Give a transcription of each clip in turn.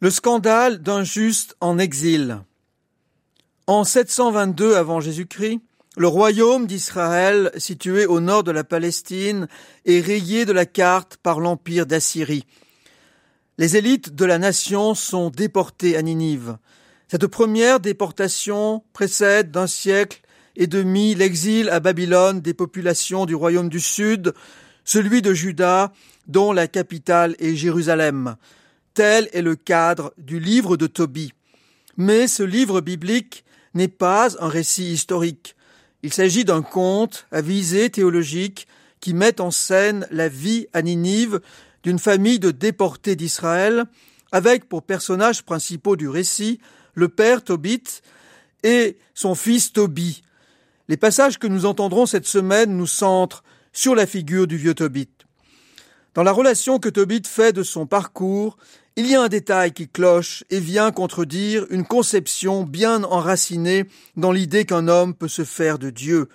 Le scandale d'un juste en exil. En 722 avant Jésus-Christ, le royaume d'Israël, situé au nord de la Palestine, est rayé de la carte par l'empire d'Assyrie. Les élites de la nation sont déportées à Ninive. Cette première déportation précède d'un siècle et demi l'exil à Babylone des populations du royaume du Sud, celui de Juda, dont la capitale est Jérusalem. Tel est le cadre du livre de Tobie. Mais ce livre biblique n'est pas un récit historique. Il s'agit d'un conte à visée théologique qui met en scène la vie à Ninive d'une famille de déportés d'Israël, avec pour personnages principaux du récit le père Tobit et son fils Tobie. Les passages que nous entendrons cette semaine nous centrent sur la figure du vieux Tobit. Dans la relation que Tobit fait de son parcours, il y a un détail qui cloche et vient contredire une conception bien enracinée dans l'idée qu'un homme peut se faire de Dieu.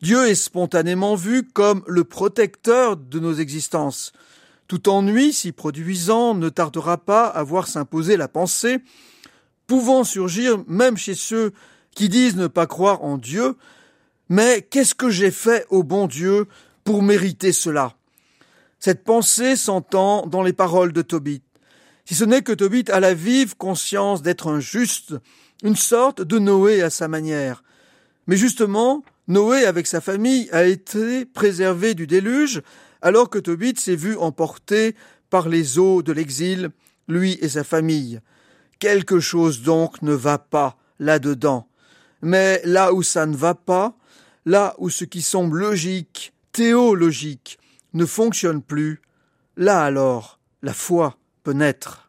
Dieu est spontanément vu comme le protecteur de nos existences. Tout ennui, si produisant, ne tardera pas à voir s'imposer la pensée, pouvant surgir même chez ceux qui disent ne pas croire en Dieu, mais qu'est-ce que j'ai fait au bon Dieu pour mériter cela? Cette pensée s'entend dans les paroles de Tobit. Si ce n'est que Tobit a la vive conscience d'être un juste, une sorte de Noé à sa manière. Mais justement, Noé avec sa famille a été préservé du déluge, alors que Tobit s'est vu emporté par les eaux de l'exil, lui et sa famille. Quelque chose donc ne va pas là-dedans. Mais là où ça ne va pas, là où ce qui semble logique, théologique, ne fonctionne plus, là alors la foi peut naître.